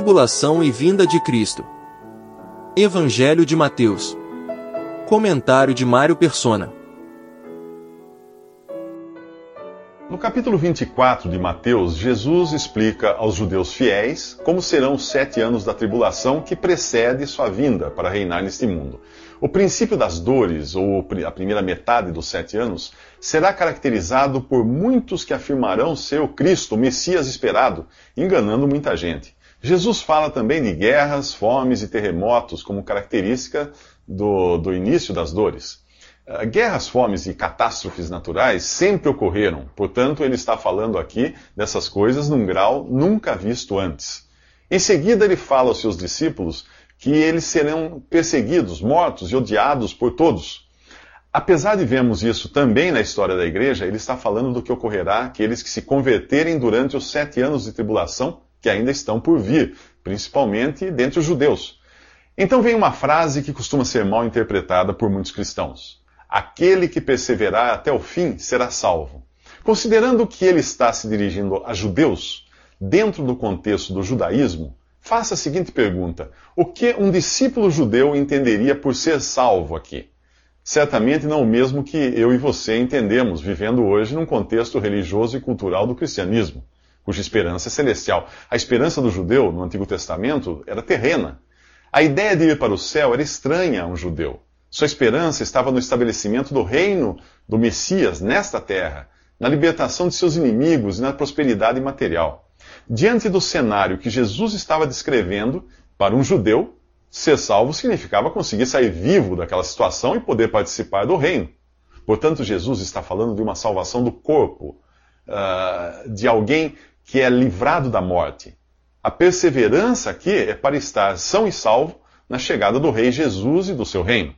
tribulação e vinda de Cristo. Evangelho de Mateus. Comentário de Mário Persona. No capítulo 24 de Mateus, Jesus explica aos judeus fiéis como serão os sete anos da tribulação que precede sua vinda para reinar neste mundo. O princípio das dores, ou a primeira metade dos sete anos, será caracterizado por muitos que afirmarão ser o Cristo, o Messias esperado, enganando muita gente. Jesus fala também de guerras, fomes e terremotos como característica do, do início das dores. Ah, guerras, fomes e catástrofes naturais sempre ocorreram, portanto, ele está falando aqui dessas coisas num grau nunca visto antes. Em seguida, ele fala aos seus discípulos que eles serão perseguidos, mortos e odiados por todos. Apesar de vermos isso também na história da igreja, ele está falando do que ocorrerá àqueles que se converterem durante os sete anos de tribulação que ainda estão por vir, principalmente dentre os judeus. Então vem uma frase que costuma ser mal interpretada por muitos cristãos. Aquele que perseverar até o fim será salvo. Considerando que ele está se dirigindo a judeus, dentro do contexto do judaísmo, faça a seguinte pergunta: O que um discípulo judeu entenderia por ser salvo aqui? Certamente não o mesmo que eu e você entendemos, vivendo hoje num contexto religioso e cultural do cristianismo, cuja esperança é celestial. A esperança do judeu no Antigo Testamento era terrena. A ideia de ir para o céu era estranha a um judeu. Sua esperança estava no estabelecimento do reino do Messias nesta terra, na libertação de seus inimigos e na prosperidade material. Diante do cenário que Jesus estava descrevendo, para um judeu, ser salvo significava conseguir sair vivo daquela situação e poder participar do reino. Portanto, Jesus está falando de uma salvação do corpo, uh, de alguém que é livrado da morte. A perseverança aqui é para estar são e salvo na chegada do Rei Jesus e do seu reino.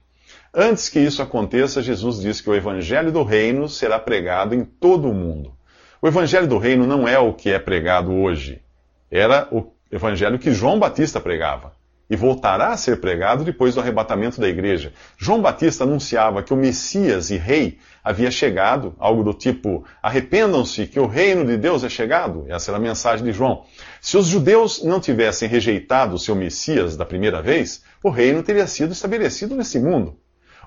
Antes que isso aconteça, Jesus diz que o evangelho do reino será pregado em todo o mundo. O evangelho do reino não é o que é pregado hoje. Era o evangelho que João Batista pregava e voltará a ser pregado depois do arrebatamento da igreja. João Batista anunciava que o Messias e Rei havia chegado, algo do tipo: arrependam-se que o reino de Deus é chegado. Essa era a mensagem de João. Se os judeus não tivessem rejeitado o seu Messias da primeira vez, o reino teria sido estabelecido nesse mundo.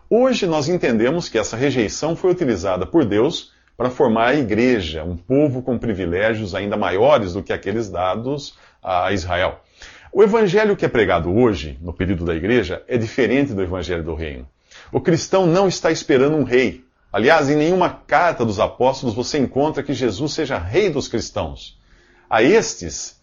Hoje nós entendemos que essa rejeição foi utilizada por Deus para formar a igreja, um povo com privilégios ainda maiores do que aqueles dados a Israel. O evangelho que é pregado hoje, no período da igreja, é diferente do evangelho do reino. O cristão não está esperando um rei. Aliás, em nenhuma carta dos apóstolos você encontra que Jesus seja rei dos cristãos. A estes,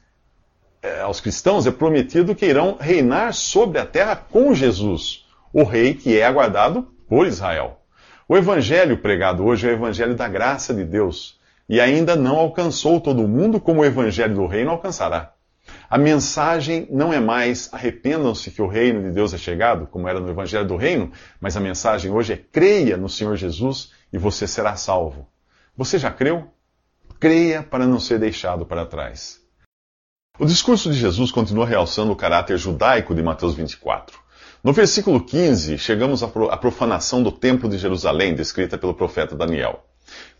eh, aos cristãos, é prometido que irão reinar sobre a terra com Jesus o rei que é aguardado por Israel. O evangelho pregado hoje é o evangelho da graça de Deus e ainda não alcançou todo mundo como o evangelho do reino alcançará. A mensagem não é mais arrependam-se que o reino de Deus é chegado, como era no evangelho do reino, mas a mensagem hoje é creia no Senhor Jesus e você será salvo. Você já creu? Creia para não ser deixado para trás. O discurso de Jesus continua realçando o caráter judaico de Mateus 24. No versículo 15, chegamos à profanação do Templo de Jerusalém, descrita pelo profeta Daniel.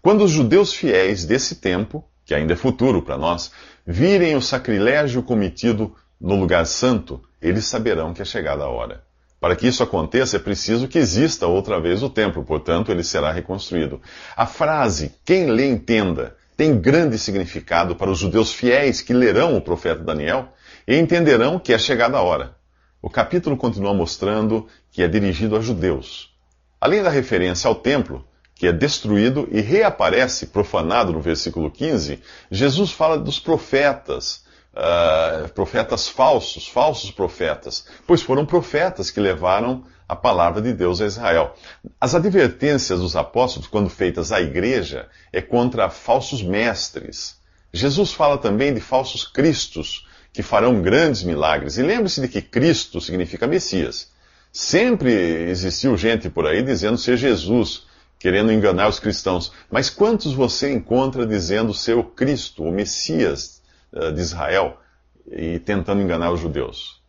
Quando os judeus fiéis desse tempo, que ainda é futuro para nós, virem o sacrilégio cometido no lugar santo, eles saberão que é chegada a hora. Para que isso aconteça, é preciso que exista outra vez o templo, portanto, ele será reconstruído. A frase, quem lê entenda, tem grande significado para os judeus fiéis que lerão o profeta Daniel e entenderão que é chegada a hora. O capítulo continua mostrando que é dirigido a judeus. Além da referência ao templo, que é destruído e reaparece profanado no versículo 15, Jesus fala dos profetas, uh, profetas falsos, falsos profetas, pois foram profetas que levaram a palavra de Deus a Israel. As advertências dos apóstolos, quando feitas à igreja, é contra falsos mestres. Jesus fala também de falsos cristos, que farão grandes milagres. E lembre-se de que Cristo significa Messias. Sempre existiu gente por aí dizendo ser Jesus, querendo enganar os cristãos. Mas quantos você encontra dizendo ser o Cristo, o Messias eh, de Israel, e tentando enganar os judeus?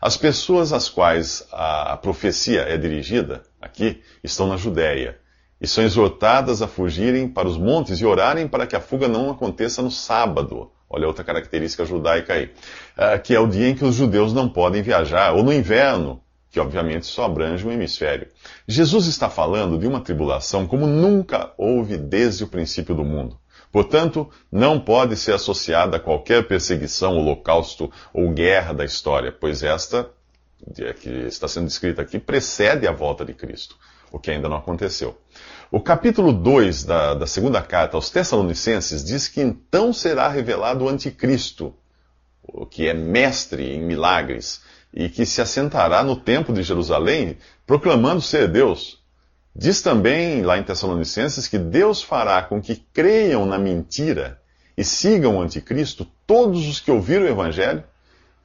As pessoas às quais a profecia é dirigida, aqui, estão na Judéia, e são exortadas a fugirem para os montes e orarem para que a fuga não aconteça no sábado, Olha outra característica judaica aí. Uh, que é o dia em que os judeus não podem viajar, ou no inverno, que obviamente só abrange um hemisfério. Jesus está falando de uma tribulação como nunca houve desde o princípio do mundo. Portanto, não pode ser associada a qualquer perseguição, holocausto ou guerra da história, pois esta, que está sendo descrita aqui, precede a volta de Cristo, o que ainda não aconteceu. O capítulo 2 da, da segunda carta aos Tessalonicenses diz que então será revelado o Anticristo, que é mestre em milagres, e que se assentará no templo de Jerusalém, proclamando ser Deus. Diz também lá em Tessalonicenses que Deus fará com que creiam na mentira e sigam o anticristo todos os que ouviram o evangelho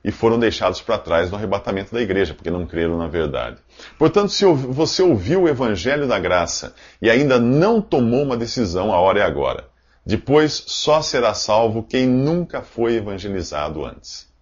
e foram deixados para trás no arrebatamento da igreja, porque não creram na verdade. Portanto, se você ouviu o evangelho da graça e ainda não tomou uma decisão, a hora é agora. Depois só será salvo quem nunca foi evangelizado antes.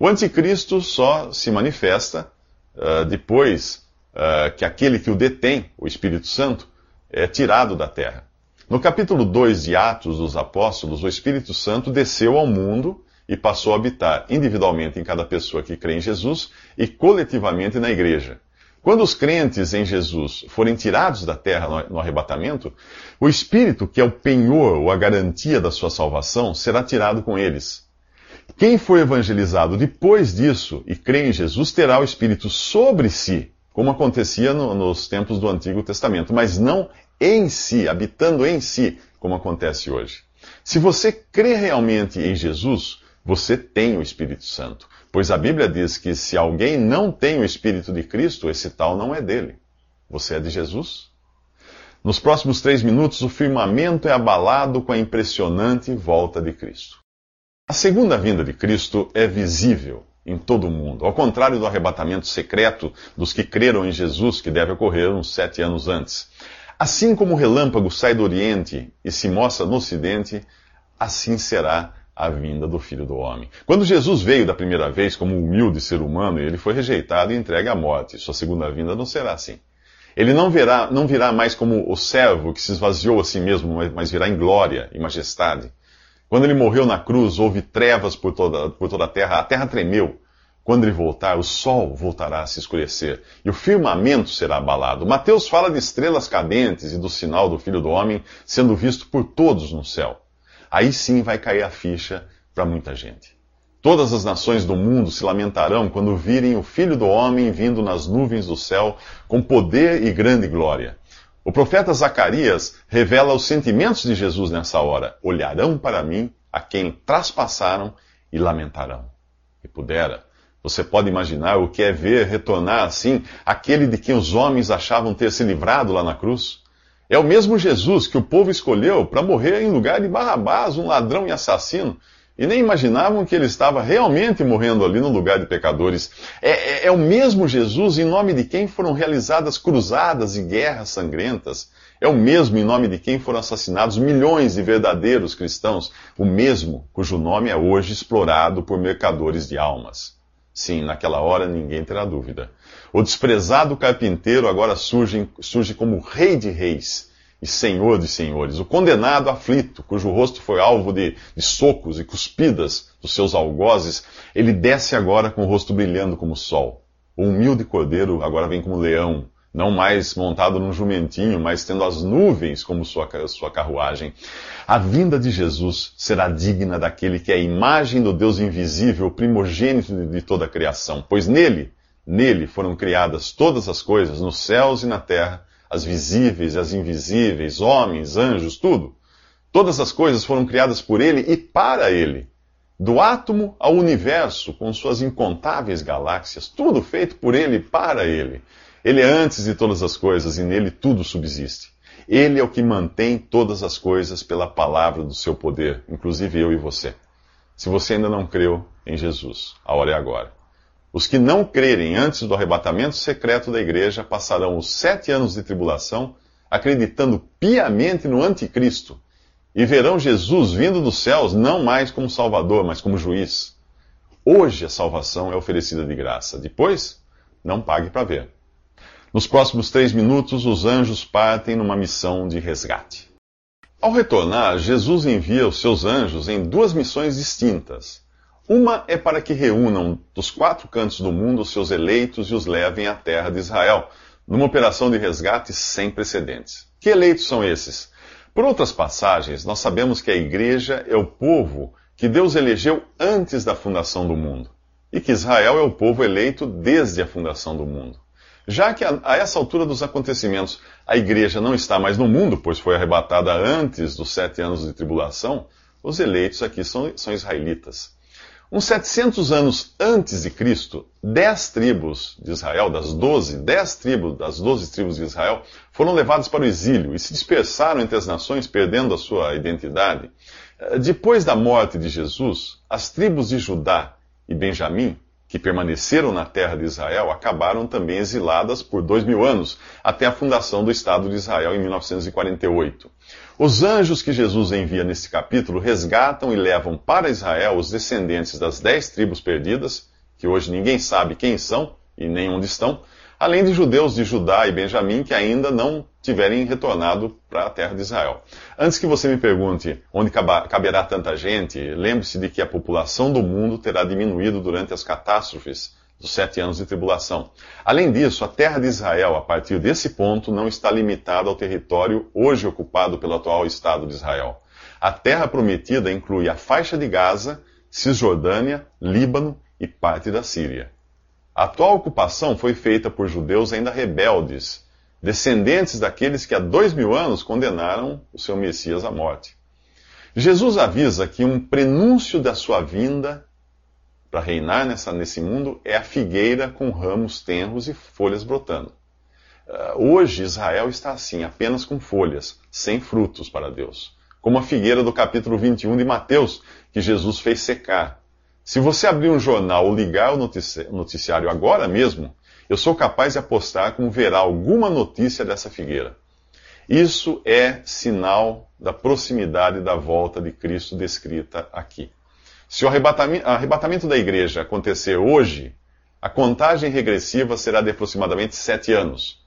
O anticristo só se manifesta uh, depois uh, que aquele que o detém, o Espírito Santo, é tirado da terra. No capítulo 2 de Atos dos Apóstolos, o Espírito Santo desceu ao mundo e passou a habitar individualmente em cada pessoa que crê em Jesus e coletivamente na igreja. Quando os crentes em Jesus forem tirados da terra no arrebatamento, o Espírito, que é o penhor ou a garantia da sua salvação, será tirado com eles. Quem for evangelizado depois disso e crê em Jesus terá o Espírito sobre si como acontecia no, nos tempos do Antigo Testamento, mas não em si, habitando em si, como acontece hoje. Se você crê realmente em Jesus, você tem o Espírito Santo, pois a Bíblia diz que se alguém não tem o Espírito de Cristo, esse tal não é dele. Você é de Jesus? Nos próximos três minutos, o firmamento é abalado com a impressionante volta de Cristo. A segunda vinda de Cristo é visível em todo o mundo. Ao contrário do arrebatamento secreto dos que creram em Jesus, que deve ocorrer uns sete anos antes. Assim como o relâmpago sai do Oriente e se mostra no Ocidente, assim será a vinda do Filho do Homem. Quando Jesus veio da primeira vez como um humilde ser humano, ele foi rejeitado e entregue à morte. Sua segunda vinda não será assim. Ele não, verá, não virá mais como o servo que se esvaziou a si mesmo, mas virá em glória e majestade. Quando ele morreu na cruz, houve trevas por toda, por toda a terra, a terra tremeu. Quando ele voltar, o sol voltará a se escurecer e o firmamento será abalado. Mateus fala de estrelas cadentes e do sinal do Filho do Homem sendo visto por todos no céu. Aí sim vai cair a ficha para muita gente. Todas as nações do mundo se lamentarão quando virem o Filho do Homem vindo nas nuvens do céu com poder e grande glória. O profeta Zacarias revela os sentimentos de Jesus nessa hora. Olharão para mim a quem traspassaram e lamentarão. E pudera, você pode imaginar o que é ver retornar assim aquele de quem os homens achavam ter se livrado lá na cruz? É o mesmo Jesus que o povo escolheu para morrer em lugar de Barrabás, um ladrão e assassino, e nem imaginavam que ele estava realmente morrendo ali no lugar de pecadores. É, é, é, o mesmo Jesus em nome de quem foram realizadas cruzadas e guerras sangrentas. É o mesmo em nome de quem foram assassinados milhões de verdadeiros cristãos. O mesmo cujo nome é hoje explorado por mercadores de almas. Sim, naquela hora ninguém terá dúvida. O desprezado carpinteiro agora surge, surge como rei de reis e Senhor de senhores, o condenado aflito, cujo rosto foi alvo de, de, socos e cuspidas dos seus algozes, ele desce agora com o rosto brilhando como o sol. O humilde cordeiro agora vem como leão, não mais montado num jumentinho, mas tendo as nuvens como sua, sua carruagem. A vinda de Jesus será digna daquele que é a imagem do Deus invisível, primogênito de toda a criação, pois nele, nele foram criadas todas as coisas, nos céus e na terra, as visíveis e as invisíveis, homens, anjos, tudo. Todas as coisas foram criadas por ele e para ele. Do átomo ao universo, com suas incontáveis galáxias, tudo feito por ele e para ele. Ele é antes de todas as coisas e nele tudo subsiste. Ele é o que mantém todas as coisas pela palavra do seu poder, inclusive eu e você. Se você ainda não creu em Jesus, a hora é agora. Os que não crerem antes do arrebatamento secreto da igreja passarão os sete anos de tribulação, acreditando piamente no anticristo, e verão Jesus vindo dos céus não mais como Salvador, mas como juiz. Hoje a salvação é oferecida de graça, depois, não pague para ver. Nos próximos três minutos, os anjos partem numa missão de resgate. Ao retornar, Jesus envia os seus anjos em duas missões distintas. Uma é para que reúnam dos quatro cantos do mundo os seus eleitos e os levem à terra de Israel, numa operação de resgate sem precedentes. Que eleitos são esses? Por outras passagens, nós sabemos que a igreja é o povo que Deus elegeu antes da fundação do mundo, e que Israel é o povo eleito desde a fundação do mundo. Já que a, a, essa altura dos acontecimentos a igreja não está mais no mundo, pois foi arrebatada antes dos sete anos de tribulação, os eleitos aqui são, são israelitas. Uns 700 anos antes de Cristo, dez tribos de Israel, das doze, dez tribos das doze tribos de Israel, foram levadas para o exílio e se dispersaram entre as nações, perdendo a sua identidade. Depois da morte de Jesus, as tribos de Judá e Benjamim que permaneceram na terra de Israel acabaram também exiladas por dois mil anos, até a fundação do Estado de Israel em 1948. Os anjos que Jesus envia neste capítulo resgatam e levam para Israel os descendentes das dez tribos perdidas, que hoje ninguém sabe quem são e nem onde estão, além de judeus de Judá e Benjamim que ainda não tiverem retornado para a terra de Israel. Antes que você me pergunte onde caberá tanta gente, lembre-se de que a população do mundo terá diminuído durante as catástrofes dos sete anos de tribulação. Além disso, a terra de Israel, a partir desse ponto, não está limitada ao território hoje ocupado pelo atual Estado de Israel. A terra prometida inclui a faixa de Gaza, Cisjordânia, Líbano e parte da Síria. A atual ocupação foi feita por judeus ainda rebeldes, descendentes daqueles que há dois mil anos condenaram o seu Messias à morte. Jesus avisa que um prenúncio da sua vinda para reinar nessa, nesse mundo é a figueira com ramos tenros e folhas brotando. Uh, hoje Israel está assim, apenas com folhas, sem frutos para Deus. Como a figueira do capítulo 21 de Mateus, que Jesus fez secar. Se você abrir um jornal ou ligar o noticiário agora mesmo, eu sou capaz de apostar como verá alguma notícia dessa figueira. Isso é sinal da proximidade da volta de Cristo descrita aqui. Se o arrebatamento da igreja acontecer hoje, a contagem regressiva será de aproximadamente sete anos.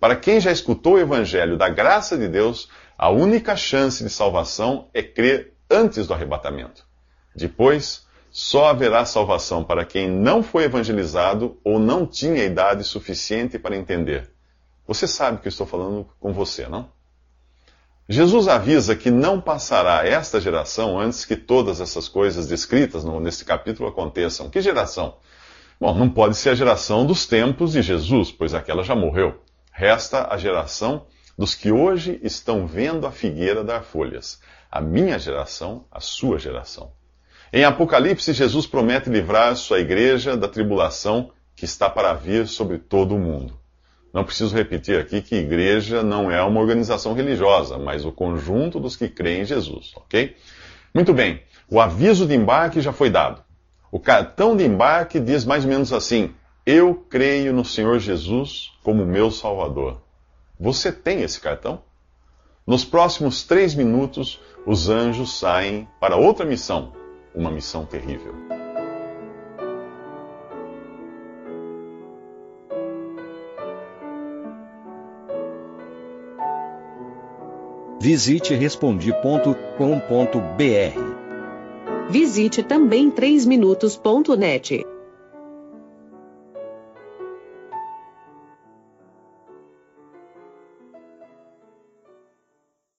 Para quem já escutou o evangelho da graça de Deus, a única chance de salvação é crer antes do arrebatamento. Depois, só haverá salvação para quem não foi evangelizado ou não tinha idade suficiente para entender. Você sabe que eu estou falando com você, não? Jesus avisa que não passará esta geração antes que todas essas coisas descritas neste capítulo aconteçam. Que geração? Bom, não pode ser a geração dos tempos de Jesus, pois aquela já morreu. Resta a geração dos que hoje estão vendo a figueira dar folhas. A minha geração, a sua geração. Em Apocalipse, Jesus promete livrar sua igreja da tribulação que está para vir sobre todo o mundo. Não preciso repetir aqui que igreja não é uma organização religiosa, mas o conjunto dos que creem em Jesus, ok? Muito bem, o aviso de embarque já foi dado. O cartão de embarque diz mais ou menos assim: Eu creio no Senhor Jesus como meu Salvador. Você tem esse cartão? Nos próximos três minutos, os anjos saem para outra missão uma missão terrível. Visite respondi.com.br. Visite também 3minutos.net.